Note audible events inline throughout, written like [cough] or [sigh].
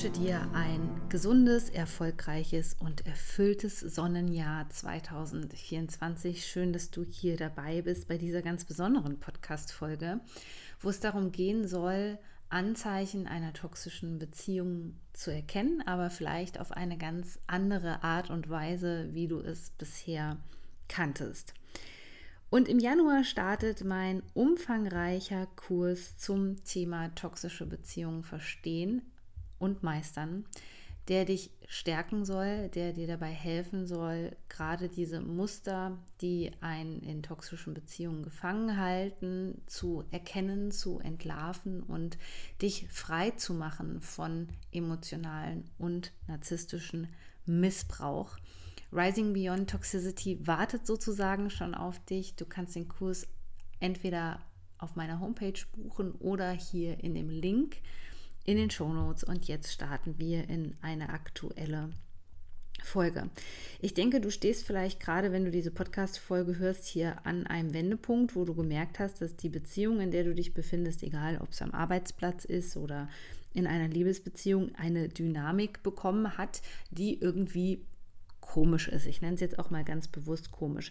Wünsche dir ein gesundes, erfolgreiches und erfülltes Sonnenjahr 2024. Schön, dass du hier dabei bist bei dieser ganz besonderen Podcast-Folge, wo es darum gehen soll, Anzeichen einer toxischen Beziehung zu erkennen, aber vielleicht auf eine ganz andere Art und Weise, wie du es bisher kanntest. Und im Januar startet mein umfangreicher Kurs zum Thema toxische Beziehungen verstehen und meistern, der dich stärken soll, der dir dabei helfen soll, gerade diese Muster, die einen in toxischen Beziehungen gefangen halten, zu erkennen, zu entlarven und dich frei zu machen von emotionalen und narzisstischen Missbrauch. Rising Beyond Toxicity wartet sozusagen schon auf dich. Du kannst den Kurs entweder auf meiner Homepage buchen oder hier in dem Link in den Shownotes und jetzt starten wir in eine aktuelle Folge. Ich denke, du stehst vielleicht gerade, wenn du diese Podcast-Folge hörst, hier an einem Wendepunkt, wo du gemerkt hast, dass die Beziehung, in der du dich befindest, egal ob es am Arbeitsplatz ist oder in einer Liebesbeziehung, eine Dynamik bekommen hat, die irgendwie komisch ist. Ich nenne es jetzt auch mal ganz bewusst komisch.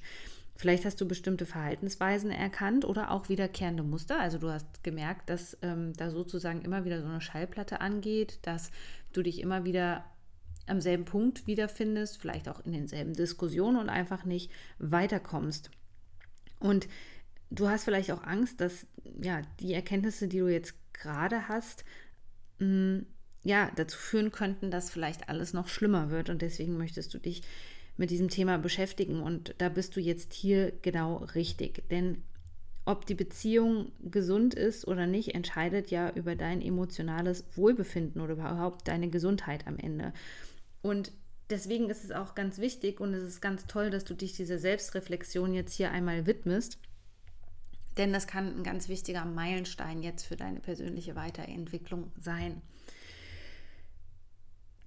Vielleicht hast du bestimmte Verhaltensweisen erkannt oder auch wiederkehrende Muster. Also du hast gemerkt, dass ähm, da sozusagen immer wieder so eine Schallplatte angeht, dass du dich immer wieder am selben Punkt wiederfindest, vielleicht auch in denselben Diskussionen und einfach nicht weiterkommst. Und du hast vielleicht auch Angst, dass ja die Erkenntnisse, die du jetzt gerade hast, mh, mm, ja dazu führen könnten, dass vielleicht alles noch schlimmer wird. Und deswegen möchtest du dich mit diesem Thema beschäftigen. Und da bist du jetzt hier genau richtig. Denn ob die Beziehung gesund ist oder nicht, entscheidet ja über dein emotionales Wohlbefinden oder überhaupt deine Gesundheit am Ende. Und deswegen ist es auch ganz wichtig und es ist ganz toll, dass du dich dieser Selbstreflexion jetzt hier einmal widmest. Denn das kann ein ganz wichtiger Meilenstein jetzt für deine persönliche Weiterentwicklung sein.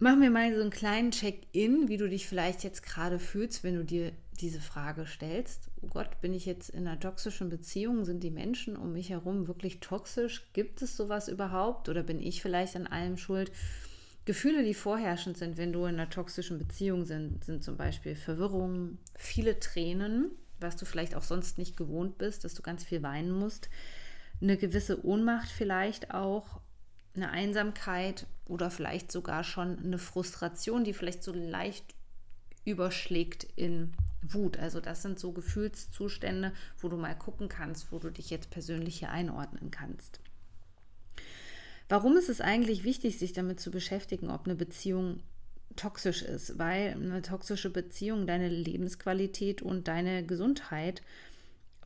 Machen wir mal so einen kleinen Check-in, wie du dich vielleicht jetzt gerade fühlst, wenn du dir diese Frage stellst. Oh Gott, bin ich jetzt in einer toxischen Beziehung? Sind die Menschen um mich herum wirklich toxisch? Gibt es sowas überhaupt? Oder bin ich vielleicht an allem schuld? Gefühle, die vorherrschend sind, wenn du in einer toxischen Beziehung sind, sind zum Beispiel Verwirrung, viele Tränen, was du vielleicht auch sonst nicht gewohnt bist, dass du ganz viel weinen musst, eine gewisse Ohnmacht vielleicht auch, eine Einsamkeit oder vielleicht sogar schon eine Frustration, die vielleicht so leicht überschlägt in Wut. Also das sind so Gefühlszustände, wo du mal gucken kannst, wo du dich jetzt persönlich hier einordnen kannst. Warum ist es eigentlich wichtig, sich damit zu beschäftigen, ob eine Beziehung toxisch ist? Weil eine toxische Beziehung deine Lebensqualität und deine Gesundheit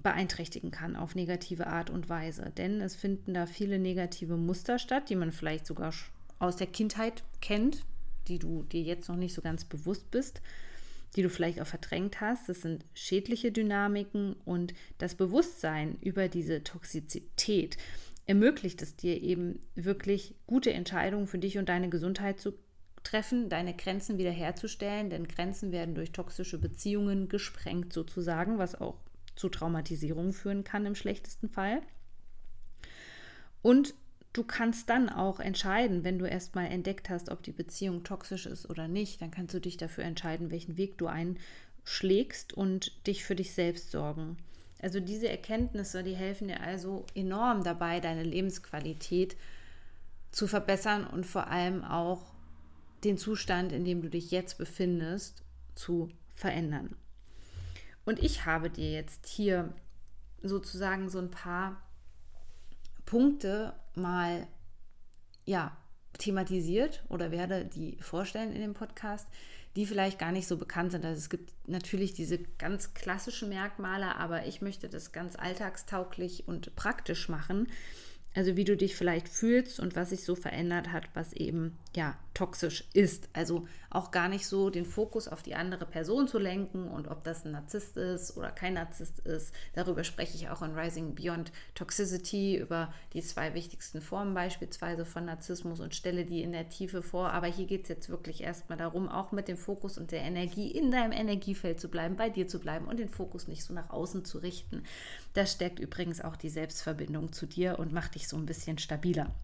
beeinträchtigen kann auf negative Art und Weise. Denn es finden da viele negative Muster statt, die man vielleicht sogar aus der Kindheit kennt, die du dir jetzt noch nicht so ganz bewusst bist, die du vielleicht auch verdrängt hast. Das sind schädliche Dynamiken und das Bewusstsein über diese Toxizität ermöglicht es dir eben wirklich gute Entscheidungen für dich und deine Gesundheit zu treffen, deine Grenzen wiederherzustellen, denn Grenzen werden durch toxische Beziehungen gesprengt sozusagen, was auch zu Traumatisierung führen kann im schlechtesten Fall. Und du kannst dann auch entscheiden, wenn du erstmal entdeckt hast, ob die Beziehung toxisch ist oder nicht, dann kannst du dich dafür entscheiden, welchen Weg du einschlägst und dich für dich selbst sorgen. Also diese Erkenntnisse, die helfen dir also enorm dabei, deine Lebensqualität zu verbessern und vor allem auch den Zustand, in dem du dich jetzt befindest, zu verändern. Und ich habe dir jetzt hier sozusagen so ein paar Punkte mal ja thematisiert oder werde die vorstellen in dem Podcast, die vielleicht gar nicht so bekannt sind. Also es gibt natürlich diese ganz klassischen Merkmale, aber ich möchte das ganz alltagstauglich und praktisch machen. Also wie du dich vielleicht fühlst und was sich so verändert hat, was eben ja toxisch ist. Also auch gar nicht so den Fokus auf die andere Person zu lenken und ob das ein Narzisst ist oder kein Narzisst ist. Darüber spreche ich auch in Rising Beyond Toxicity über die zwei wichtigsten Formen beispielsweise von Narzissmus und stelle die in der Tiefe vor. Aber hier geht es jetzt wirklich erstmal darum, auch mit dem Fokus und der Energie in deinem Energiefeld zu bleiben, bei dir zu bleiben und den Fokus nicht so nach außen zu richten. Das stärkt übrigens auch die Selbstverbindung zu dir und macht dich so ein bisschen stabiler.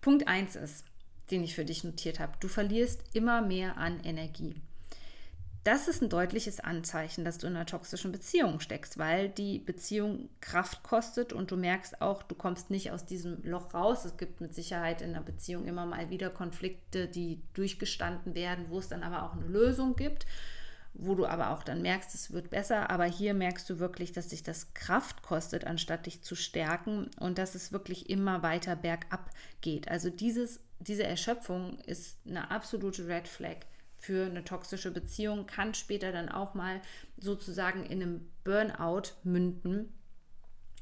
Punkt 1 ist, den ich für dich notiert habe. Du verlierst immer mehr an Energie. Das ist ein deutliches Anzeichen, dass du in einer toxischen Beziehung steckst, weil die Beziehung Kraft kostet und du merkst auch, du kommst nicht aus diesem Loch raus. Es gibt mit Sicherheit in einer Beziehung immer mal wieder Konflikte, die durchgestanden werden, wo es dann aber auch eine Lösung gibt, wo du aber auch dann merkst, es wird besser. Aber hier merkst du wirklich, dass dich das Kraft kostet, anstatt dich zu stärken und dass es wirklich immer weiter bergab geht. Also dieses diese Erschöpfung ist eine absolute Red Flag für eine toxische Beziehung, kann später dann auch mal sozusagen in einem Burnout münden.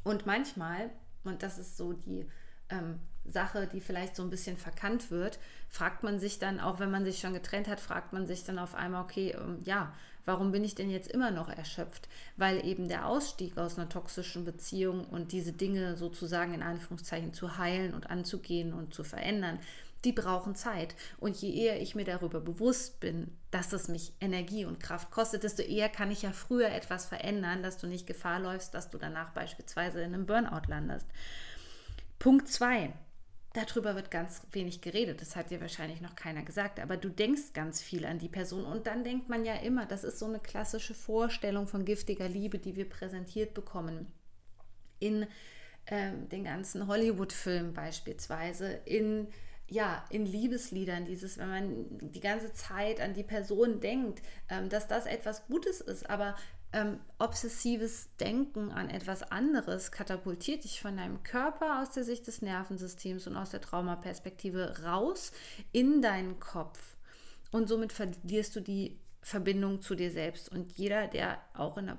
Und manchmal, und das ist so die ähm, Sache, die vielleicht so ein bisschen verkannt wird, fragt man sich dann, auch wenn man sich schon getrennt hat, fragt man sich dann auf einmal, okay, ähm, ja, warum bin ich denn jetzt immer noch erschöpft? Weil eben der Ausstieg aus einer toxischen Beziehung und diese Dinge sozusagen in Anführungszeichen zu heilen und anzugehen und zu verändern, die brauchen Zeit. Und je eher ich mir darüber bewusst bin, dass es mich Energie und Kraft kostet, desto eher kann ich ja früher etwas verändern, dass du nicht Gefahr läufst, dass du danach beispielsweise in einem Burnout landest. Punkt 2. Darüber wird ganz wenig geredet. Das hat dir wahrscheinlich noch keiner gesagt. Aber du denkst ganz viel an die Person. Und dann denkt man ja immer, das ist so eine klassische Vorstellung von giftiger Liebe, die wir präsentiert bekommen. In ähm, den ganzen Hollywood-Filmen beispielsweise, in ja, in Liebesliedern, dieses, wenn man die ganze Zeit an die Person denkt, ähm, dass das etwas Gutes ist, aber ähm, obsessives Denken an etwas anderes katapultiert dich von deinem Körper aus der Sicht des Nervensystems und aus der Traumaperspektive raus in deinen Kopf. Und somit verlierst du die Verbindung zu dir selbst. Und jeder, der auch in einer,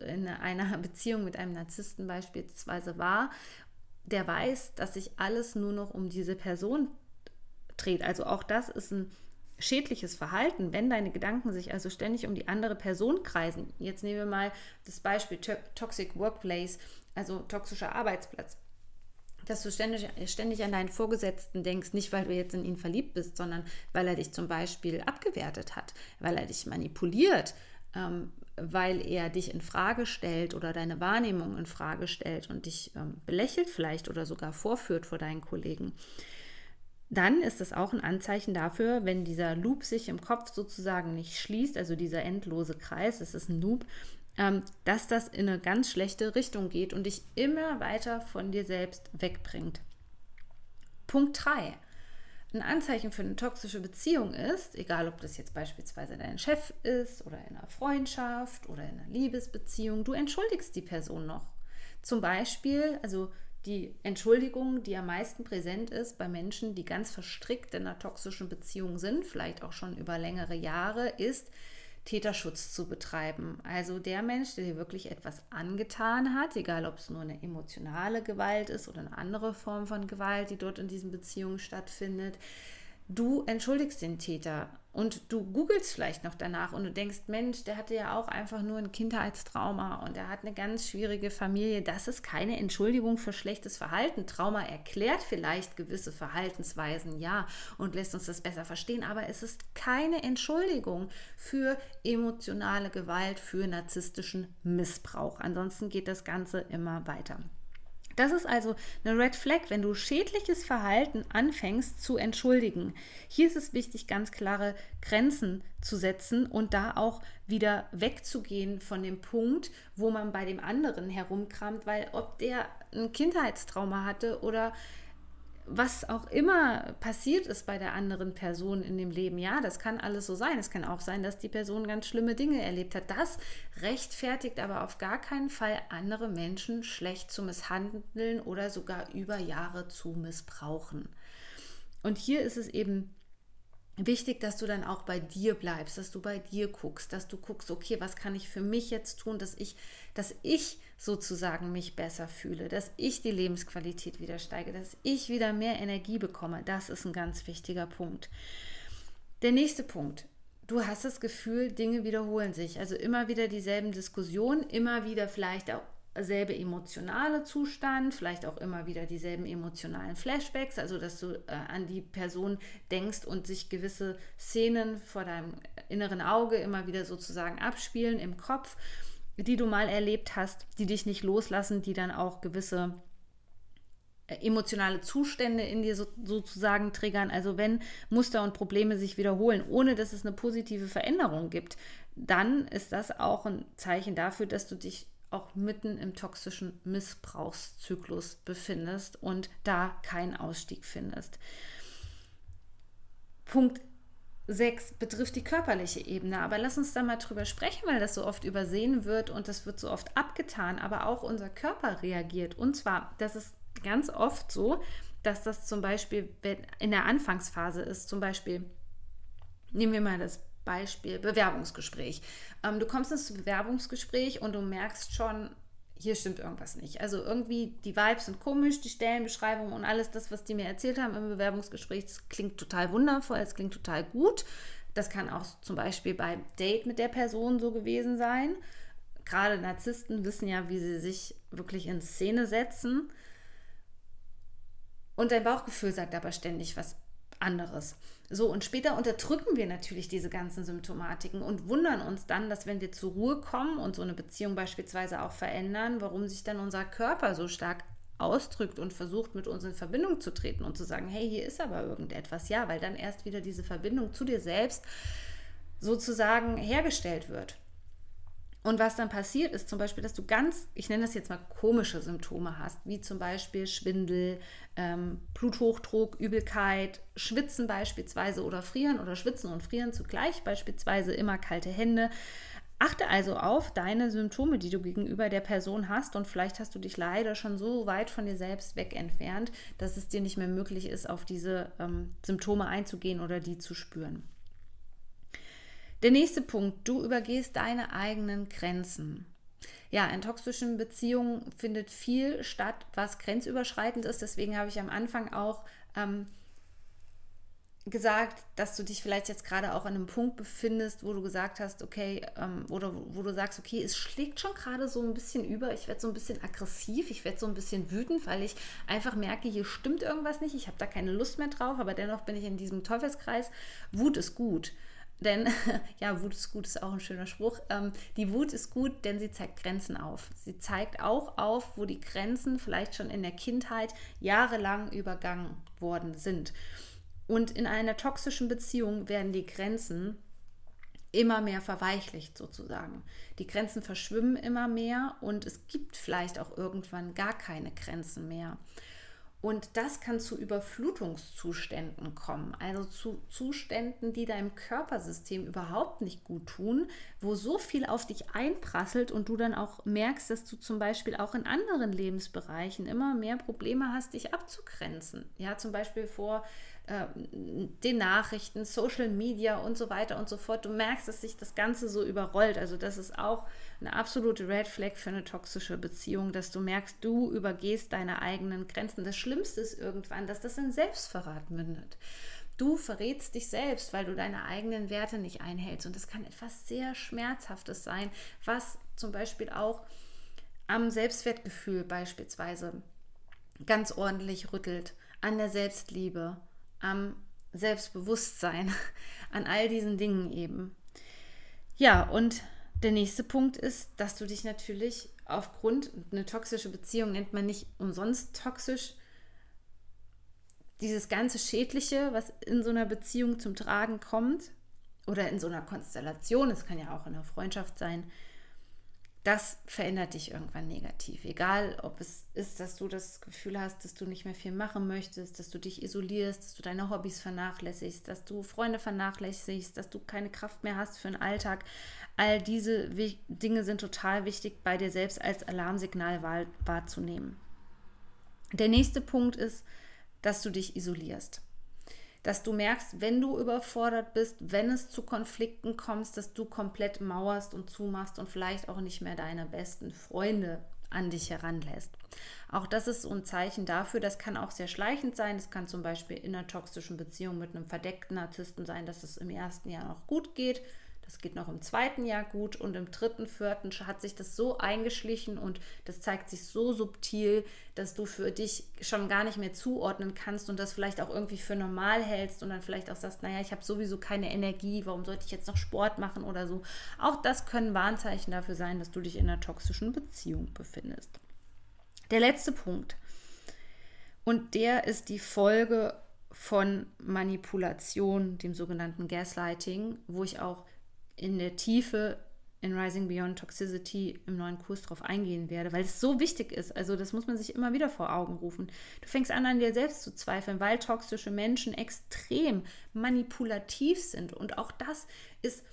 in einer [laughs] Beziehung mit einem Narzissten beispielsweise war, der weiß, dass sich alles nur noch um diese Person dreht. Also auch das ist ein schädliches Verhalten, wenn deine Gedanken sich also ständig um die andere Person kreisen. Jetzt nehmen wir mal das Beispiel Toxic Workplace, also toxischer Arbeitsplatz. Dass du ständig, ständig an deinen Vorgesetzten denkst, nicht weil du jetzt in ihn verliebt bist, sondern weil er dich zum Beispiel abgewertet hat, weil er dich manipuliert, ähm, weil er dich in Frage stellt oder deine Wahrnehmung in Frage stellt und dich ähm, belächelt vielleicht oder sogar vorführt vor deinen Kollegen dann ist es auch ein Anzeichen dafür, wenn dieser Loop sich im Kopf sozusagen nicht schließt, also dieser endlose Kreis, es ist ein Loop, ähm, dass das in eine ganz schlechte Richtung geht und dich immer weiter von dir selbst wegbringt. Punkt 3. Ein Anzeichen für eine toxische Beziehung ist, egal ob das jetzt beispielsweise dein Chef ist oder in einer Freundschaft oder in einer Liebesbeziehung, du entschuldigst die Person noch. Zum Beispiel, also die Entschuldigung, die am meisten präsent ist bei Menschen, die ganz verstrickt in einer toxischen Beziehung sind, vielleicht auch schon über längere Jahre, ist Täterschutz zu betreiben. Also der Mensch, der dir wirklich etwas angetan hat, egal ob es nur eine emotionale Gewalt ist oder eine andere Form von Gewalt, die dort in diesen Beziehungen stattfindet, du entschuldigst den Täter und du googelst vielleicht noch danach und du denkst, Mensch, der hatte ja auch einfach nur ein Kindheitstrauma und er hat eine ganz schwierige Familie. Das ist keine Entschuldigung für schlechtes Verhalten. Trauma erklärt vielleicht gewisse Verhaltensweisen, ja, und lässt uns das besser verstehen, aber es ist keine Entschuldigung für emotionale Gewalt, für narzisstischen Missbrauch. Ansonsten geht das Ganze immer weiter. Das ist also eine Red Flag, wenn du schädliches Verhalten anfängst zu entschuldigen. Hier ist es wichtig, ganz klare Grenzen zu setzen und da auch wieder wegzugehen von dem Punkt, wo man bei dem anderen herumkramt, weil ob der ein Kindheitstrauma hatte oder was auch immer passiert ist bei der anderen Person in dem Leben, ja, das kann alles so sein. Es kann auch sein, dass die Person ganz schlimme Dinge erlebt hat. Das rechtfertigt aber auf gar keinen Fall andere Menschen schlecht zu misshandeln oder sogar über Jahre zu missbrauchen. Und hier ist es eben wichtig, dass du dann auch bei dir bleibst, dass du bei dir guckst, dass du guckst, okay, was kann ich für mich jetzt tun, dass ich, dass ich sozusagen mich besser fühle, dass ich die Lebensqualität wieder steige, dass ich wieder mehr Energie bekomme. Das ist ein ganz wichtiger Punkt. Der nächste Punkt. Du hast das Gefühl, Dinge wiederholen sich. Also immer wieder dieselben Diskussionen, immer wieder vielleicht auch selbe emotionale Zustand, vielleicht auch immer wieder dieselben emotionalen Flashbacks, also dass du äh, an die Person denkst und sich gewisse Szenen vor deinem inneren Auge immer wieder sozusagen abspielen im Kopf, die du mal erlebt hast, die dich nicht loslassen, die dann auch gewisse äh, emotionale Zustände in dir so, sozusagen triggern. Also wenn Muster und Probleme sich wiederholen, ohne dass es eine positive Veränderung gibt, dann ist das auch ein Zeichen dafür, dass du dich auch mitten im toxischen Missbrauchszyklus befindest und da keinen Ausstieg findest. Punkt 6 betrifft die körperliche Ebene, aber lass uns da mal drüber sprechen, weil das so oft übersehen wird und das wird so oft abgetan, aber auch unser Körper reagiert. Und zwar, das ist ganz oft so, dass das zum Beispiel in der Anfangsphase ist, zum Beispiel, nehmen wir mal das Beispiel Bewerbungsgespräch. Ähm, du kommst ins Bewerbungsgespräch und du merkst schon, hier stimmt irgendwas nicht. Also irgendwie die Vibes sind komisch, die Stellenbeschreibung und alles das, was die mir erzählt haben im Bewerbungsgespräch, klingt total wundervoll, es klingt total gut. Das kann auch zum Beispiel beim Date mit der Person so gewesen sein. Gerade Narzissten wissen ja, wie sie sich wirklich in Szene setzen. Und dein Bauchgefühl sagt aber ständig was anderes. So, und später unterdrücken wir natürlich diese ganzen Symptomatiken und wundern uns dann, dass wenn wir zur Ruhe kommen und so eine Beziehung beispielsweise auch verändern, warum sich dann unser Körper so stark ausdrückt und versucht, mit uns in Verbindung zu treten und zu sagen, hey, hier ist aber irgendetwas. Ja, weil dann erst wieder diese Verbindung zu dir selbst sozusagen hergestellt wird. Und was dann passiert ist zum Beispiel, dass du ganz, ich nenne das jetzt mal komische Symptome hast, wie zum Beispiel Schwindel, ähm, Bluthochdruck, Übelkeit, Schwitzen beispielsweise oder Frieren oder Schwitzen und Frieren zugleich, beispielsweise immer kalte Hände. Achte also auf deine Symptome, die du gegenüber der Person hast und vielleicht hast du dich leider schon so weit von dir selbst weg entfernt, dass es dir nicht mehr möglich ist, auf diese ähm, Symptome einzugehen oder die zu spüren. Der nächste Punkt, du übergehst deine eigenen Grenzen. Ja, in toxischen Beziehungen findet viel statt, was grenzüberschreitend ist. Deswegen habe ich am Anfang auch ähm, gesagt, dass du dich vielleicht jetzt gerade auch an einem Punkt befindest, wo du gesagt hast, okay, ähm, oder wo du sagst, okay, es schlägt schon gerade so ein bisschen über, ich werde so ein bisschen aggressiv, ich werde so ein bisschen wütend, weil ich einfach merke, hier stimmt irgendwas nicht, ich habe da keine Lust mehr drauf, aber dennoch bin ich in diesem Teufelskreis. Wut ist gut. Denn, [laughs] ja, Wut ist gut, ist auch ein schöner Spruch. Ähm, die Wut ist gut, denn sie zeigt Grenzen auf. Sie zeigt auch auf, wo die Grenzen vielleicht schon in der Kindheit jahrelang übergangen worden sind. Und in einer toxischen Beziehung werden die Grenzen immer mehr verweichlicht sozusagen. Die Grenzen verschwimmen immer mehr und es gibt vielleicht auch irgendwann gar keine Grenzen mehr. Und das kann zu Überflutungszuständen kommen, also zu Zuständen, die deinem Körpersystem überhaupt nicht gut tun, wo so viel auf dich einprasselt und du dann auch merkst, dass du zum Beispiel auch in anderen Lebensbereichen immer mehr Probleme hast, dich abzugrenzen. Ja, zum Beispiel vor äh, den Nachrichten, Social Media und so weiter und so fort. Du merkst, dass sich das Ganze so überrollt. Also das ist auch eine absolute Red Flag für eine toxische Beziehung, dass du merkst, du übergehst deine eigenen Grenzen. Das Schlimmste ist irgendwann, dass das in Selbstverrat mündet. Du verrätst dich selbst, weil du deine eigenen Werte nicht einhältst. Und das kann etwas sehr Schmerzhaftes sein, was zum Beispiel auch am Selbstwertgefühl beispielsweise ganz ordentlich rüttelt, an der Selbstliebe, am Selbstbewusstsein, [laughs] an all diesen Dingen eben. Ja, und der nächste Punkt ist, dass du dich natürlich aufgrund, eine toxische Beziehung nennt man nicht umsonst toxisch, dieses ganze Schädliche, was in so einer Beziehung zum Tragen kommt, oder in so einer Konstellation, es kann ja auch in einer Freundschaft sein, das verändert dich irgendwann negativ. Egal, ob es ist, dass du das Gefühl hast, dass du nicht mehr viel machen möchtest, dass du dich isolierst, dass du deine Hobbys vernachlässigst, dass du Freunde vernachlässigst, dass du keine Kraft mehr hast für den Alltag. All diese Dinge sind total wichtig, bei dir selbst als Alarmsignal wahr wahrzunehmen. Der nächste Punkt ist, dass du dich isolierst. Dass du merkst, wenn du überfordert bist, wenn es zu Konflikten kommt, dass du komplett mauerst und zumachst und vielleicht auch nicht mehr deine besten Freunde an dich heranlässt. Auch das ist so ein Zeichen dafür, das kann auch sehr schleichend sein. Das kann zum Beispiel in einer toxischen Beziehung mit einem verdeckten Narzissten sein, dass es im ersten Jahr noch gut geht das geht noch im zweiten Jahr gut und im dritten, vierten hat sich das so eingeschlichen und das zeigt sich so subtil, dass du für dich schon gar nicht mehr zuordnen kannst und das vielleicht auch irgendwie für normal hältst und dann vielleicht auch sagst, naja, ich habe sowieso keine Energie, warum sollte ich jetzt noch Sport machen oder so. Auch das können Warnzeichen dafür sein, dass du dich in einer toxischen Beziehung befindest. Der letzte Punkt. Und der ist die Folge von Manipulation, dem sogenannten Gaslighting, wo ich auch in der Tiefe in Rising Beyond Toxicity im neuen Kurs drauf eingehen werde, weil es so wichtig ist. Also das muss man sich immer wieder vor Augen rufen. Du fängst an, an dir selbst zu zweifeln, weil toxische Menschen extrem manipulativ sind. Und auch das ist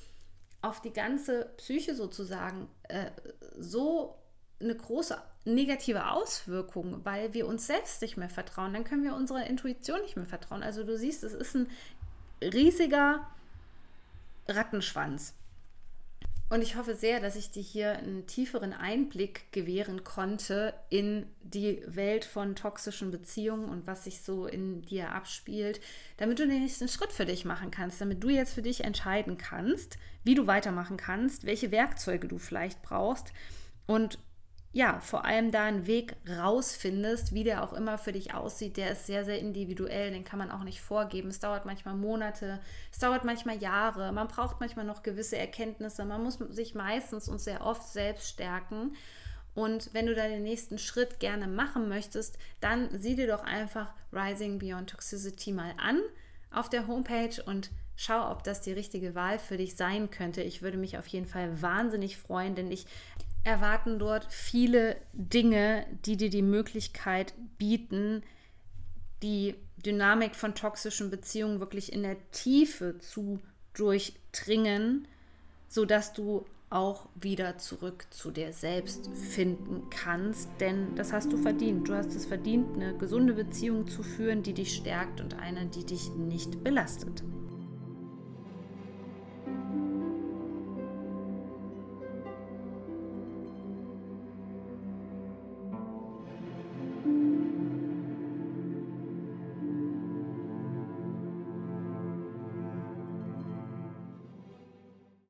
auf die ganze Psyche sozusagen äh, so eine große negative Auswirkung, weil wir uns selbst nicht mehr vertrauen. Dann können wir unserer Intuition nicht mehr vertrauen. Also du siehst, es ist ein riesiger Rattenschwanz. Und ich hoffe sehr, dass ich dir hier einen tieferen Einblick gewähren konnte in die Welt von toxischen Beziehungen und was sich so in dir abspielt, damit du den nächsten Schritt für dich machen kannst, damit du jetzt für dich entscheiden kannst, wie du weitermachen kannst, welche Werkzeuge du vielleicht brauchst und ja, vor allem da einen Weg rausfindest, wie der auch immer für dich aussieht, der ist sehr, sehr individuell, den kann man auch nicht vorgeben. Es dauert manchmal Monate, es dauert manchmal Jahre, man braucht manchmal noch gewisse Erkenntnisse, man muss sich meistens und sehr oft selbst stärken. Und wenn du da den nächsten Schritt gerne machen möchtest, dann sieh dir doch einfach Rising Beyond Toxicity mal an auf der Homepage und schau, ob das die richtige Wahl für dich sein könnte. Ich würde mich auf jeden Fall wahnsinnig freuen, denn ich erwarten dort viele Dinge, die dir die Möglichkeit bieten, die Dynamik von toxischen Beziehungen wirklich in der Tiefe zu durchdringen, sodass du auch wieder zurück zu dir selbst finden kannst, denn das hast du verdient. Du hast es verdient, eine gesunde Beziehung zu führen, die dich stärkt und eine, die dich nicht belastet.